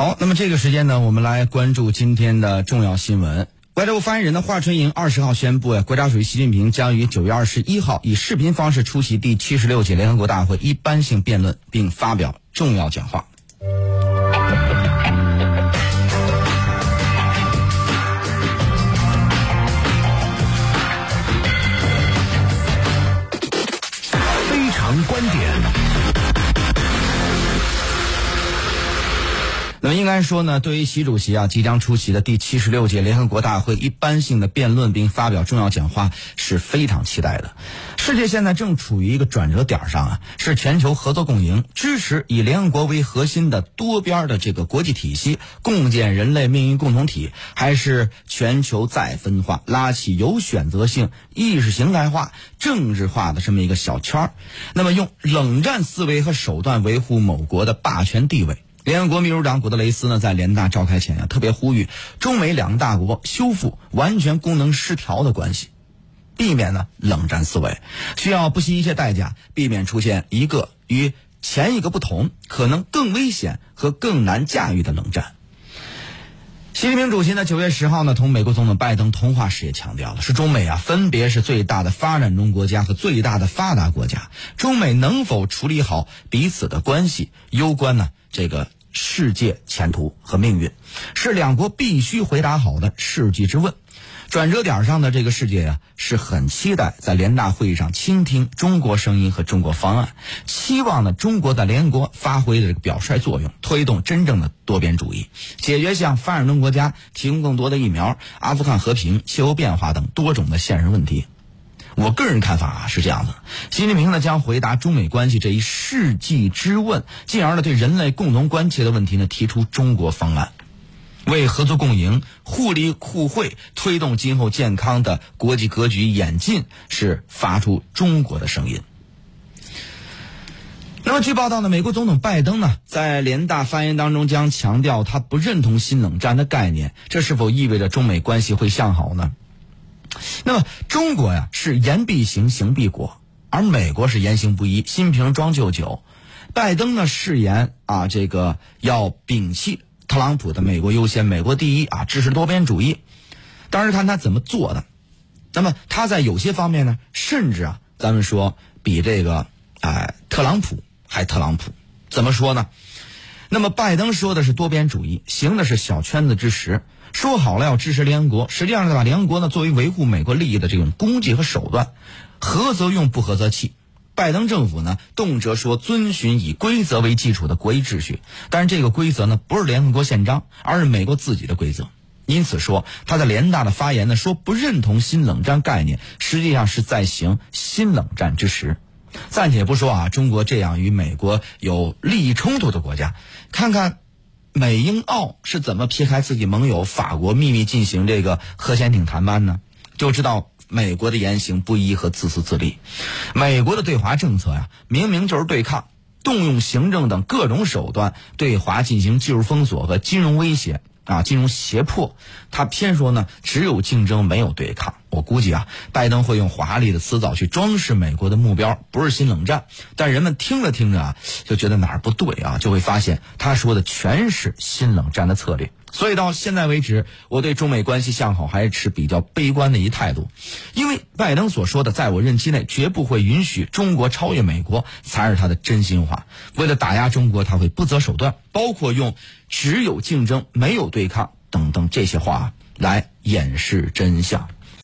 好，那么这个时间呢，我们来关注今天的重要新闻。外交部发言人的华春莹二十号宣布呀，国家主席习近平将于九月二十一号以视频方式出席第七十六届联合国大会一般性辩论，并发表重要讲话。那么应该说呢，对于习主席啊即将出席的第七十六届联合国大会一般性的辩论并发表重要讲话是非常期待的。世界现在正处于一个转折点上啊，是全球合作共赢，支持以联合国为核心的多边的这个国际体系，共建人类命运共同体，还是全球再分化，拉起有选择性、意识形态化、政治化的这么一个小圈儿？那么用冷战思维和手段维护某国的霸权地位？联合国秘书长古特雷斯呢，在联大召开前呀，特别呼吁中美两个大国修复完全功能失调的关系，避免呢冷战思维，需要不惜一切代价避免出现一个与前一个不同、可能更危险和更难驾驭的冷战。习近平主席呢，九月十号呢，同美国总统拜登通话时也强调了，是中美啊，分别是最大的发展中国家和最大的发达国家，中美能否处理好彼此的关系，攸关呢这个世界前途和命运，是两国必须回答好的世纪之问。转折点上的这个世界呀，是很期待在联大会议上倾听中国声音和中国方案，期望呢中国在联合国发挥的这个表率作用，推动真正的多边主义，解决向发展中国家提供更多的疫苗、阿富汗和平、气候变化等多种的现实问题。我个人看法啊是这样的：习近平呢将回答中美关系这一世纪之问，进而呢对人类共同关切的问题呢提出中国方案。为合作共赢、互利互惠推动今后健康的国际格局演进，是发出中国的声音。那么，据报道呢，美国总统拜登呢在联大发言当中将强调他不认同新冷战的概念，这是否意味着中美关系会向好呢？那么，中国呀是言必行，行必果，而美国是言行不一，新瓶装旧酒。拜登呢誓言啊，这个要摒弃。特朗普的“美国优先”、“美国第一”啊，支持多边主义，当然看他怎么做的。那么他在有些方面呢，甚至啊，咱们说比这个哎特朗普还特朗普。怎么说呢？那么拜登说的是多边主义，行的是小圈子之实。说好了要支持联合国，实际上是把联合国呢作为维护美国利益的这种工具和手段，合则用，不合则弃。拜登政府呢，动辄说遵循以规则为基础的国际秩序，但是这个规则呢，不是联合国宪章，而是美国自己的规则。因此说他在联大的发言呢，说不认同新冷战概念，实际上是在行新冷战之实。暂且不说啊，中国这样与美国有利益冲突的国家，看看美英澳是怎么撇开自己盟友法国秘密进行这个核潜艇谈判呢？就知道。美国的言行不一和自私自利，美国的对华政策呀，明明就是对抗，动用行政等各种手段对华进行技术封锁和金融威胁啊，金融胁迫。他偏说呢，只有竞争没有对抗。我估计啊，拜登会用华丽的辞藻去装饰美国的目标不是新冷战，但人们听着听着啊，就觉得哪儿不对啊，就会发现他说的全是新冷战的策略。所以到现在为止，我对中美关系向好还是持比较悲观的一态度，因为拜登所说的“在我任期内绝不会允许中国超越美国”才是他的真心话。为了打压中国，他会不择手段，包括用“只有竞争没有对抗”等等这些话来掩饰真相。